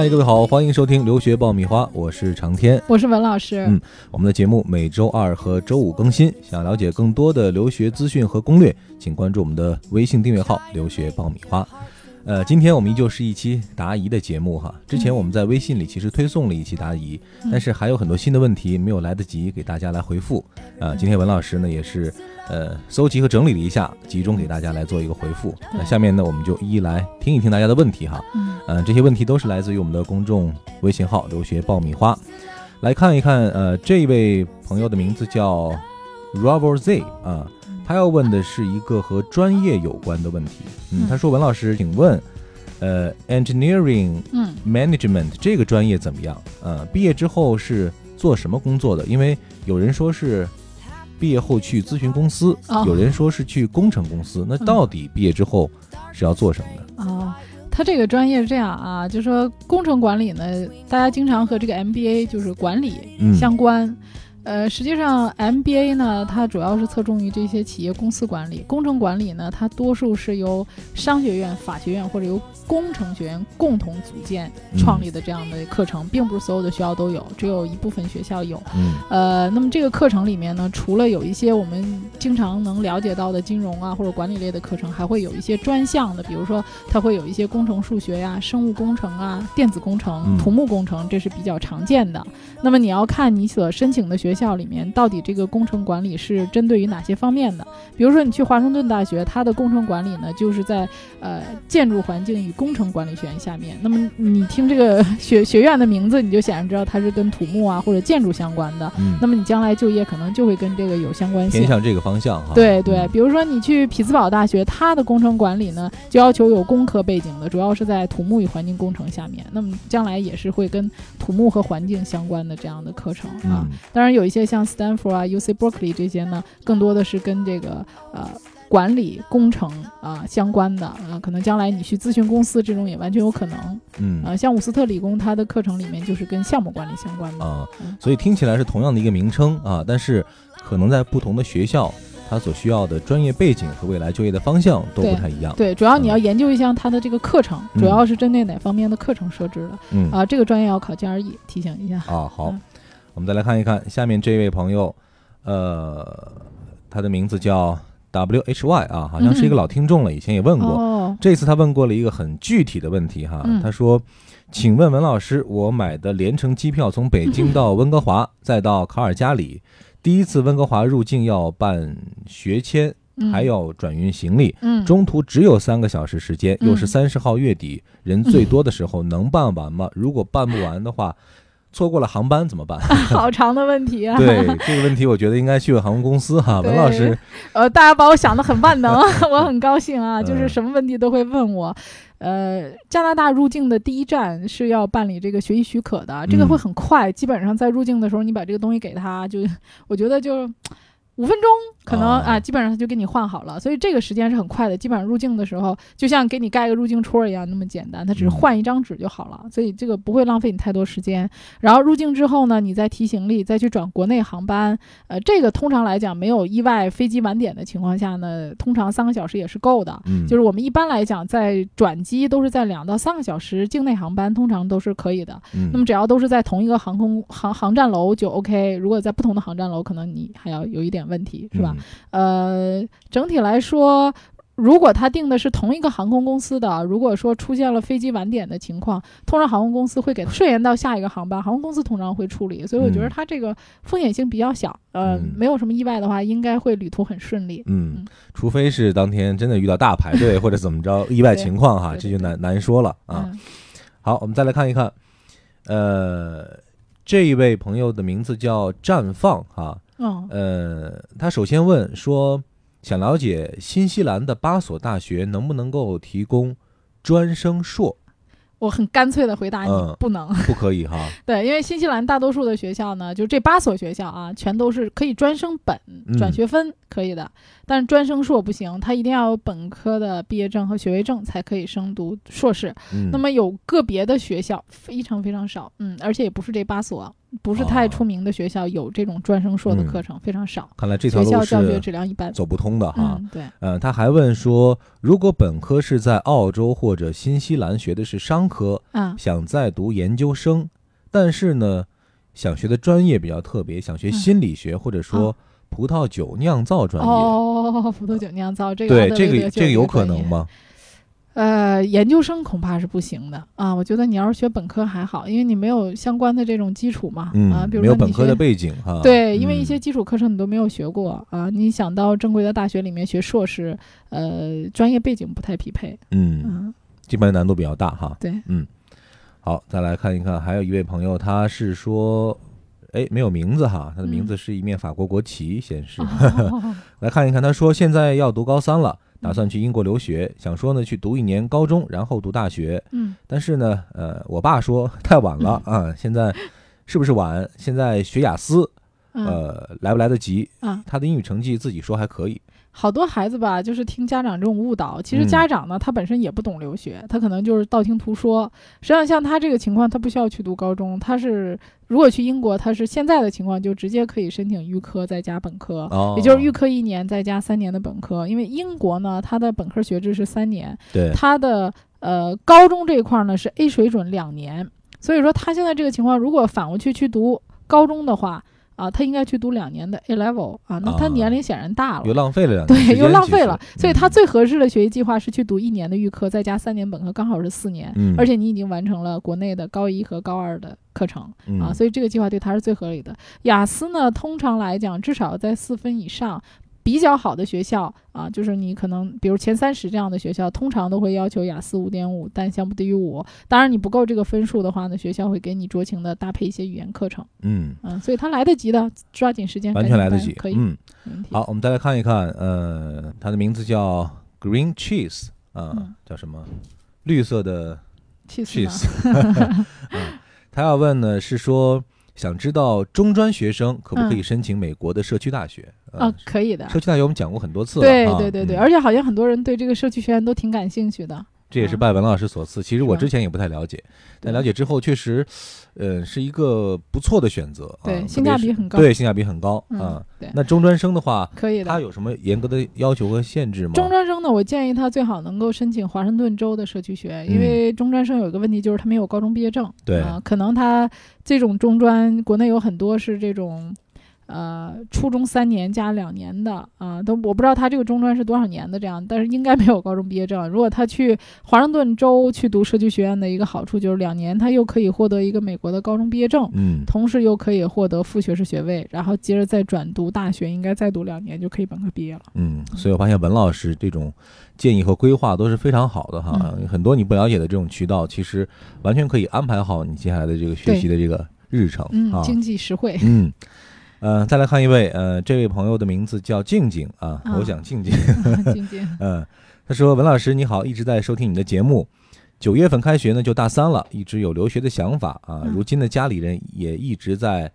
嗨，各位好，欢迎收听留学爆米花，我是长天，我是文老师。嗯，我们的节目每周二和周五更新。想了解更多的留学资讯和攻略，请关注我们的微信订阅号“留学爆米花”。呃，今天我们依旧是一期答疑的节目哈。之前我们在微信里其实推送了一期答疑，但是还有很多新的问题没有来得及给大家来回复啊。今天文老师呢也是呃搜集和整理了一下，集中给大家来做一个回复。那下面呢我们就一一来听一听大家的问题哈。嗯，这些问题都是来自于我们的公众微信号“留学爆米花”。来看一看，呃，这位朋友的名字叫 Robert Z 啊。他要问的是一个和专业有关的问题。嗯，他说：“文老师，请问，呃，engineering，嗯，management 这个专业怎么样？呃，毕业之后是做什么工作的？因为有人说是毕业后去咨询公司，有人说是去工程公司。那到底毕业之后是要做什么的？”哦，他这个专业是这样啊，就说工程管理呢，大家经常和这个 MBA 就是管理相关。呃，实际上 MBA 呢，它主要是侧重于这些企业公司管理；工程管理呢，它多数是由商学院、法学院或者由工程学院共同组建创立的这样的课程，并不是所有的学校都有，只有一部分学校有。嗯。呃，那么这个课程里面呢，除了有一些我们经常能了解到的金融啊或者管理类的课程，还会有一些专项的，比如说它会有一些工程数学呀、生物工程啊、电子工程、土木工程，这是比较常见的。那么你要看你所申请的学。学校里面到底这个工程管理是针对于哪些方面的？比如说你去华盛顿大学，它的工程管理呢，就是在呃建筑环境与工程管理学院下面。那么你听这个学学院的名字，你就显然知道它是跟土木啊或者建筑相关的。嗯，那么你将来就业可能就会跟这个有相关性，偏向这个方向哈。对对，比如说你去匹兹堡大学，它的工程管理呢就要求有工科背景的，主要是在土木与环境工程下面。那么将来也是会跟土木和环境相关的这样的课程啊。当然有。有一些像 Stanford 啊、UC Berkeley 这些呢，更多的是跟这个呃管理工程啊相关的啊，可能将来你去咨询公司这种也完全有可能。嗯啊，像伍斯特理工，它的课程里面就是跟项目管理相关的啊，所以听起来是同样的一个名称啊，但是可能在不同的学校，它所需要的专业背景和未来就业的方向都不太一样。对，主要你要研究一下它的这个课程，主要是针对哪方面的课程设置的。嗯啊，这个专业要考 GRE，提醒一下啊。好。我们再来看一看下面这位朋友，呃，他的名字叫 W H Y 啊，好像是一个老听众了，以前也问过。这次他问过了一个很具体的问题哈，他说：“请问文老师，我买的联程机票从北京到温哥华，再到卡尔加里，第一次温哥华入境要办学签，还要转运行李，中途只有三个小时时间，又是三十号月底人最多的时候，能办完吗？如果办不完的话。”错过了航班怎么办？好长的问题啊！对这个问题，我觉得应该去问航空公司哈。文老师，呃，大家把我想的很万能，我很高兴啊，就是什么问题都会问我。呃，加拿大入境的第一站是要办理这个学习许可的，这个会很快，基本上在入境的时候，你把这个东西给他，就我觉得就。五分钟可能啊，基本上他就给你换好了，所以这个时间是很快的。基本上入境的时候，就像给你盖个入境戳一样那么简单，他只是换一张纸就好了，所以这个不会浪费你太多时间。然后入境之后呢，你再提行李，再去转国内航班。呃，这个通常来讲没有意外飞机晚点的情况下呢，通常三个小时也是够的。嗯，就是我们一般来讲在转机都是在两到三个小时，境内航班通常都是可以的。嗯，那么只要都是在同一个航空航航站楼就 OK。如果在不同的航站楼，可能你还要有一点问题，是吧？呃，整体来说，如果他订的是同一个航空公司的，如果说出现了飞机晚点的情况，通常航空公司会给顺延到下一个航班，航空公司通常会处理，所以我觉得他这个风险性比较小。呃，没有什么意外的话，应该会旅途很顺利。嗯，除非是当天真的遇到大排队或者怎么着意外情况哈，这就难难说了啊。好，我们再来看一看，呃，这一位朋友的名字叫绽放哈。嗯，呃，他首先问说，想了解新西兰的八所大学能不能够提供专升硕？我很干脆的回答你，不能，不可以哈。对，因为新西兰大多数的学校呢，就这八所学校啊，全都是可以专升本转学分可以的，但是专升硕不行，他一定要有本科的毕业证和学位证才可以升读硕士。那么有个别的学校非常非常少，嗯，而且也不是这八所。不是太出名的学校有这种专升硕的课程，非常少。看来这条路是教学质量一般，走不通的哈。嗯，对。呃，他还问说，如果本科是在澳洲或者新西兰学的是商科，啊，想再读研究生，但是呢，想学的专业比较特别，想学心理学或者说葡萄酒酿造专业。哦，葡萄酒酿造这个对这个这个有可能吗？呃，研究生恐怕是不行的啊！我觉得你要是学本科还好，因为你没有相关的这种基础嘛。啊，比如说没有本科的背景哈。对，因为一些基础课程你都没有学过啊，你想到正规的大学里面学硕士，呃，专业背景不太匹配。嗯，基本难度比较大哈。对，嗯，好，再来看一看，还有一位朋友，他是说，哎，没有名字哈，他的名字是一面法国国旗显示。来看一看，他说现在要读高三了。打算去英国留学，想说呢去读一年高中，然后读大学。嗯，但是呢，呃，我爸说太晚了啊，现在是不是晚？现在学雅思，呃，来不来得及？啊，他的英语成绩自己说还可以。好多孩子吧，就是听家长这种误导。其实家长呢，他本身也不懂留学，他可能就是道听途说。实际上，像他这个情况，他不需要去读高中。他是如果去英国，他是现在的情况，就直接可以申请预科再加本科，也就是预科一年再加三年的本科。因为英国呢，它的本科学制是三年，对，它的呃高中这一块呢是 A 水准两年。所以说，他现在这个情况，如果反过去去读高中的话。啊，他应该去读两年的 A level 啊，那他年龄显然大了，又浪费了两年，对，又浪费了，所以他最合适的学习计划是去读一年的预科，再加三年本科，刚好是四年，而且你已经完成了国内的高一和高二的课程啊，所以这个计划对他是最合理的。雅思呢，通常来讲至少在四分以上。比较好的学校啊，就是你可能比如前三十这样的学校，通常都会要求雅思五点五，单项不低于五。当然你不够这个分数的话呢，学校会给你酌情的搭配一些语言课程。嗯嗯，所以他来得及的，抓紧时间，完全来得及，可以。嗯，好，我们再来看一看，呃，他的名字叫 Green Cheese 啊，叫什么？绿色的 cheese。他 要问呢，是说。想知道中专学生可不可以申请美国的社区大学？啊，可以的。社区大学我们讲过很多次了，对对对对，而且好像很多人对这个社区学院都挺感兴趣的。这也是拜文老师所赐。其实我之前也不太了解，但了解之后确实，呃，是一个不错的选择。对，性价比很高。对，性价比很高啊。对。那中专生的话，可以的。他有什么严格的要求和限制吗？中专生呢，我建议他最好能够申请华盛顿州的社区学院，因为中专生有一个问题就是他没有高中毕业证。对啊，可能他这种中专，国内有很多是这种。呃，初中三年加两年的啊，都我不知道他这个中专是多少年的这样，但是应该没有高中毕业证。如果他去华盛顿州去读社区学院的一个好处就是两年，他又可以获得一个美国的高中毕业证，嗯，同时又可以获得副学士学位，然后接着再转读大学，应该再读两年就可以本科毕业了。嗯，所以我发现文老师这种建议和规划都是非常好的哈，很多你不了解的这种渠道，其实完全可以安排好你接下来的这个学习的这个日程啊，经济实惠，嗯。呃，再来看一位，呃，这位朋友的名字叫静静啊，我想静静，静静，嗯，他说文老师你好，一直在收听你的节目，九月份开学呢就大三了，一直有留学的想法啊，如今的家里人也一直在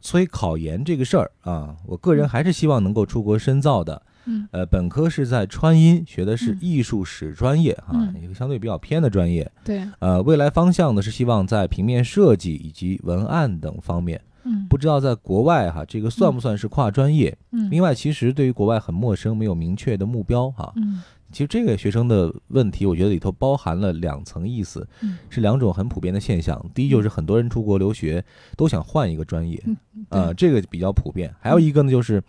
催考研这个事儿啊，我个人还是希望能够出国深造的，嗯，呃，本科是在川音学的是艺术史专业啊，一个相对比较偏的专业，对，呃，未来方向呢是希望在平面设计以及文案等方面。不知道在国外哈，这个算不算是跨专业？嗯，另外，其实对于国外很陌生，没有明确的目标哈。嗯，其实这个学生的问题，我觉得里头包含了两层意思，是两种很普遍的现象。第一，就是很多人出国留学都想换一个专业，呃，这个比较普遍。还有一个呢，就是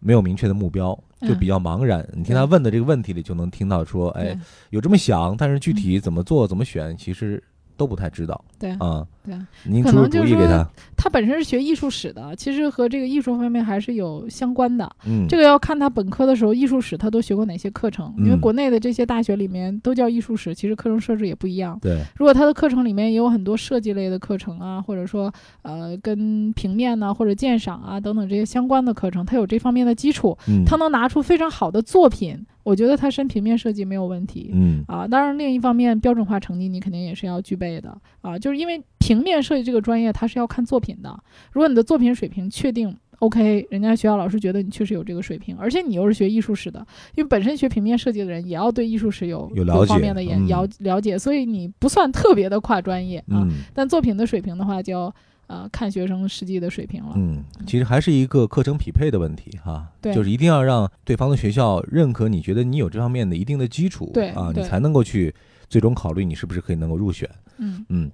没有明确的目标，就比较茫然。你听他问的这个问题里，就能听到说，哎，有这么想，但是具体怎么做、怎么选，其实。都不太知道，对啊，对，您出主意给他。他本身是学艺术史的，其实和这个艺术方面还是有相关的。嗯，这个要看他本科的时候艺术史他都学过哪些课程，因为国内的这些大学里面都叫艺术史，其实课程设置也不一样。对，如果他的课程里面也有很多设计类的课程啊，或者说呃跟平面呢或者鉴赏啊等等这些相关的课程，他有这方面的基础，他能拿出非常好的作品。我觉得他深平面设计没有问题，嗯啊，当然另一方面标准化成绩你肯定也是要具备的啊，就是因为平面设计这个专业它是要看作品的，如果你的作品水平确定 OK，人家学校老师觉得你确实有这个水平，而且你又是学艺术史的，因为本身学平面设计的人也要对艺术史有有方面的研了了解，所以你不算特别的跨专业啊，但作品的水平的话就。呃看学生实际的水平了。嗯，其实还是一个课程匹配的问题哈，对就是一定要让对方的学校认可，你觉得你有这方面的一定的基础，对啊，你才能够去最终考虑你是不是可以能够入选。嗯嗯，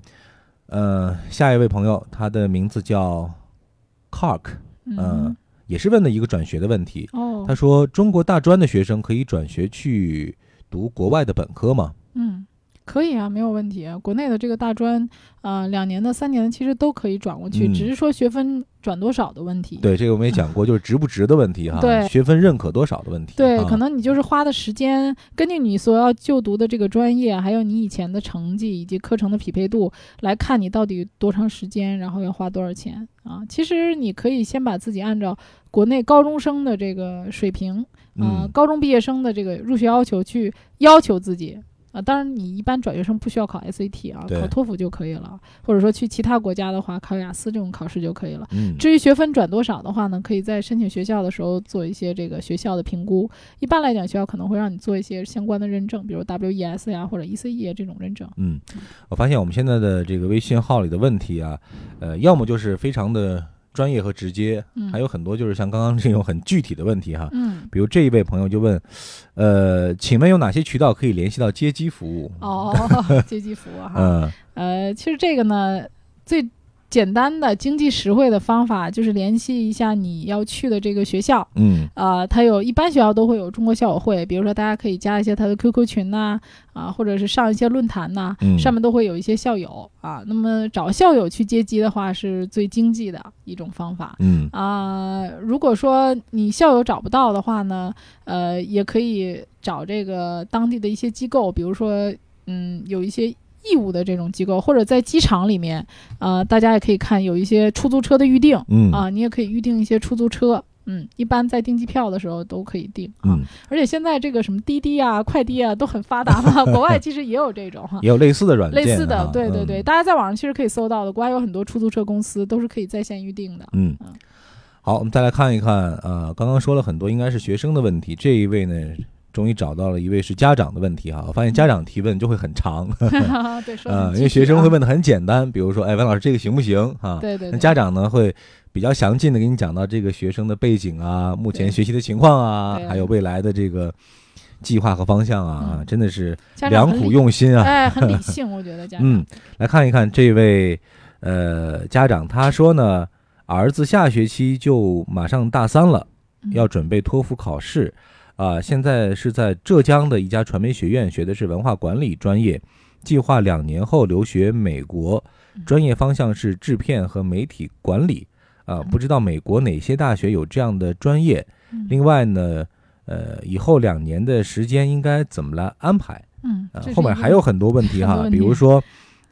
呃，下一位朋友，他的名字叫 Cark，嗯呃，也是问的一个转学的问题。哦他，说，中国大专的学生可以转学去读国外的本科吗？嗯，可以啊，没有问题啊。国内的这个大专，呃，两年的、三年的，其实都可以转过去，嗯只是说学分转多少的问题。对，这个我们也讲过，就是值不值的问题哈，对学分认可多少的问题。对，啊可能你就是花的时间，根据你所要就读的这个专业，还有你以前的成绩以及课程的匹配度来看你到底多长时间，然后要花多少钱啊。其实你可以先把自己按照国内高中生的这个水平，啊、嗯高中毕业生的这个入学要求去要求自己。啊，当然，你一般转学生不需要考 SAT 啊，考托福就可以了，或者说去其他国家的话，考雅思这种考试就可以了。嗯，至于学分转多少的话呢，可以在申请学校的时候做一些这个学校的评估。一般来讲，学校可能会让你做一些相关的认证，比如 WES 呀或者 ECE 啊这种认证。嗯，我发现我们现在的这个微信号里的问题啊，呃，要么就是非常的专业和直接，嗯，还有很多就是像刚刚这种很具体的问题哈。嗯，比如这一位朋友就问，呃，请问有哪些渠道可以联系到接机服务？哦，接机服务哈。嗯呃，其实这个呢，最简单的、经济实惠的方法就是联系一下你要去的这个学校。嗯啊，它有一般学校都会有中国校友会，比如说大家可以加一些他的 QQ 群呐、啊，或者是上一些论坛呐、嗯上面都会有一些校友啊。那么找校友去接机的话，是最经济的一种方法。嗯啊、如果说你校友找不到的话呢，呃，也可以找这个当地的一些机构，比如说，嗯，有一些义务的这种机构，或者在机场里面，呃，大家也可以看有一些出租车的预定嗯。啊，你也可以预定一些出租车。嗯，一般在订机票的时候都可以订啊，嗯，而且现在这个什么滴滴啊、快递啊都很发达嘛，国外其实也有这种哈，也有类似的软件哈，类似的，对对对，嗯大家在网上其实可以搜到的，国外有很多出租车公司都是可以在线预定的。嗯。嗯，好，我们再来看一看，呃，刚刚说了很多应该是学生的问题，这一位呢，终于找到了一位是家长的问题哈。我发现家长提问就会很长，对，说得呃，很因为学生会问的很简单，比如说，哎，文老师这个行不行啊？那对对那，家长呢会比较详尽的给你讲到这个学生的背景啊，目前学习的情况啊，还有未来的这个计划和方向啊，嗯真的是良苦用心啊。哎，很理 性，我觉得家长。嗯，来看一看这位呃家长，他说呢，儿子下学期就马上大三了，嗯要准备托福考试，啊、现在是在浙江的一家传媒学院学的是文化管理专业，计划两年后留学美国，嗯专业方向是制片和媒体管理，啊、嗯不知道美国哪些大学有这样的专业？嗯另外呢，呃，以后两年的时间应该怎么来安排？嗯，后面还有很多问题哈，比如说，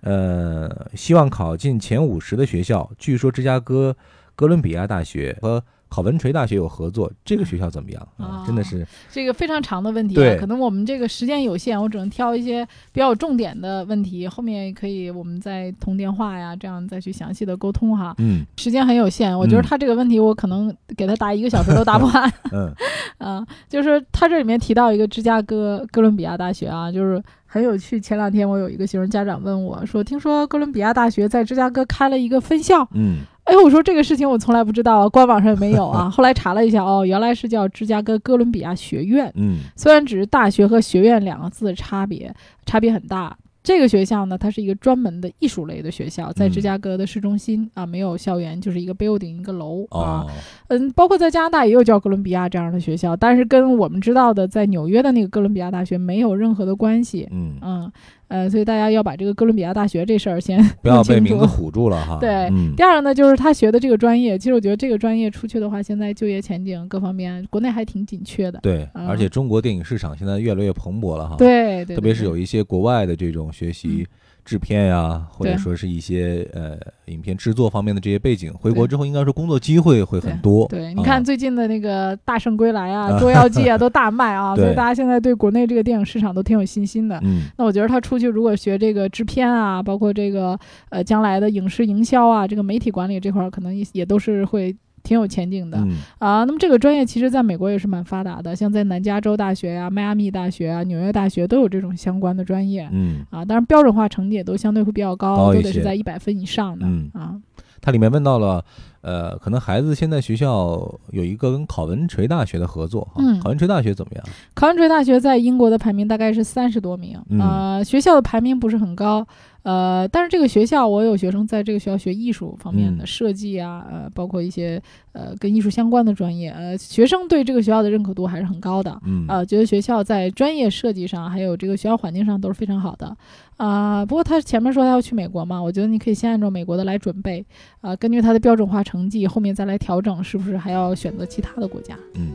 呃，希望考进前五十的学校，据说芝加哥哥伦比亚大学和考文垂大学有合作，这个学校怎么样啊？哦真的是，这个非常长的问题啊对，可能我们这个时间有限，我只能挑一些比较有重点的问题，后面可以我们再通电话呀，这样再去详细的沟通哈。嗯时间很有限，我觉得嗯他这个问题我可能给他答一个小时都答不完。嗯 啊，就是他这里面提到一个芝加哥哥伦比亚大学啊，就是很有趣。前两天我有一个学生家长问我说，听说哥伦比亚大学在芝加哥开了一个分校，嗯哎，我说这个事情我从来不知道，官网上也没有啊。后来查了一下，哦，原来是叫芝加哥哥伦比亚学院，嗯虽然只是大学和学院两个字的差别，差别很大。这个学校呢，它是一个专门的艺术类的学校，在芝嗯加哥的市中心、啊，没有校园，就是一个 building 一个楼啊。哦嗯，包括在加拿大也有叫哥伦比亚这样的学校，但是跟我们知道的在纽约的那个哥伦比亚大学没有任何的关系。嗯，嗯，呃，所以大家要把这个哥伦比亚大学这事儿先 不要被名字唬住了哈。对嗯第二个呢，就是他学的这个专业，其实我觉得这个专业出去的话，现在就业前景各方面，国内还挺紧缺的。对，嗯而且中国电影市场现在越来越蓬勃了哈。。对对，特别是有一一些国外的这种学习制片呀，或者说是一些呃影片制作方面的这些背景，回国之后应该说工作机会会很多。对，你啊。看最近的那个《大圣归来》啊，《捉妖记》啊，都大卖啊，所以大家现在对国内这个电影市场都挺有信心的。嗯。那我觉得他出去如果学这个制片啊，包括这个呃将来的影视营销啊，这个媒体管理这块儿，可能也也都是会挺有前景的、嗯啊。那么这个专业其实在美国也是蛮发达的，像在南加州大学呀、迈阿密大学啊、纽约大学都有这种相关的专业。嗯。啊，当然标准化成绩也都相对会比较高，高都得是在一百分以上的、嗯啊。它里面问到了，呃，可能孩子现在学校有一个跟考文垂大学的合作，嗯，考文垂大学怎么样？考文垂大学在英国的排名大概是三十多名，呃，学校的排名不是很高。呃，但是这个学校，我有学生在这个学校学艺术方面的设计啊，呃，包括一些呃跟艺术相关的专业，呃，学生对这个学校的认可度还是很高的，嗯，啊，觉得学校在专业设计上，还有这个学校环境上都是非常好的，啊，不过他前面说他要去美国嘛，我觉得你可以先按照美国的来准备，啊，根据他的标准化成绩，后面再来调整，是不是还要选择其他的国家？嗯。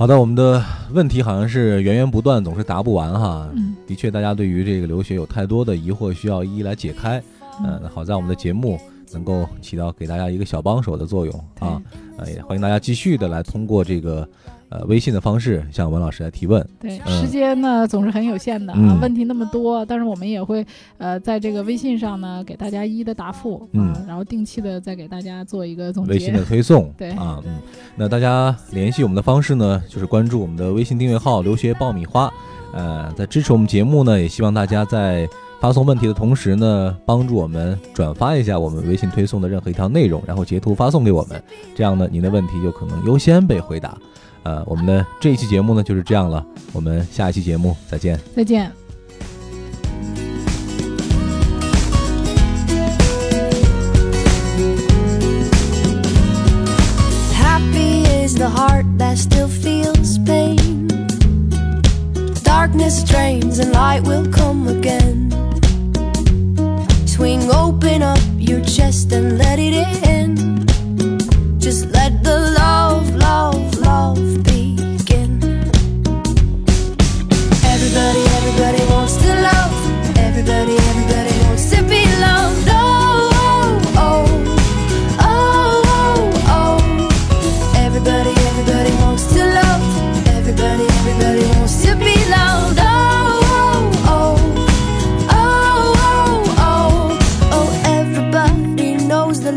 好的，我们的问题好像是源源不断，总是答不完哈。嗯，的确，大家对于这个留学有太多的疑惑，需要一一来解开。嗯，好在我们的节目能够起到给大家一个小帮手的作用啊。呃，也欢迎大家继续的来通过这个。呃，微信的方式向文老师来提问。对，时间呢总是很有限的啊，问题那么多，但是我们也会呃在这个微信上呢给大家一一的答复，嗯，然后定期的再给大家做一个总结。微信的推送，对啊，嗯，那大家联系我们的方式呢，就是关注我们的微信订阅号“留学爆米花”。呃，在支持我们节目呢，也希望大家在发送问题的同时呢，帮助我们转发一下我们微信推送的任何一条内容，然后截图发送给我们，这样呢，您的问题就可能优先被回答。呃，我们的这一期节目呢就是这样了，我们下一期节目再见。再见。Happy is the heart that still feels pain. Darkness drains and light will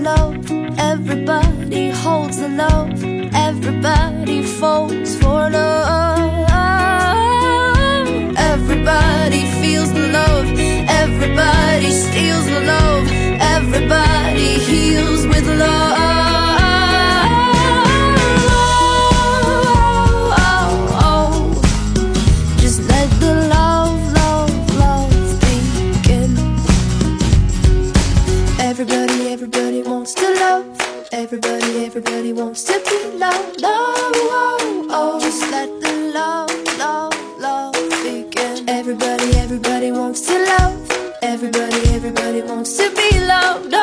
love. Everybody holds the love. Everybody falls for love. Everybody feels the love. Everybody steals the love. Everybody heals with love. Love, love, love begin. Everybody, everybody wants to love. Everybody, everybody wants to be loved.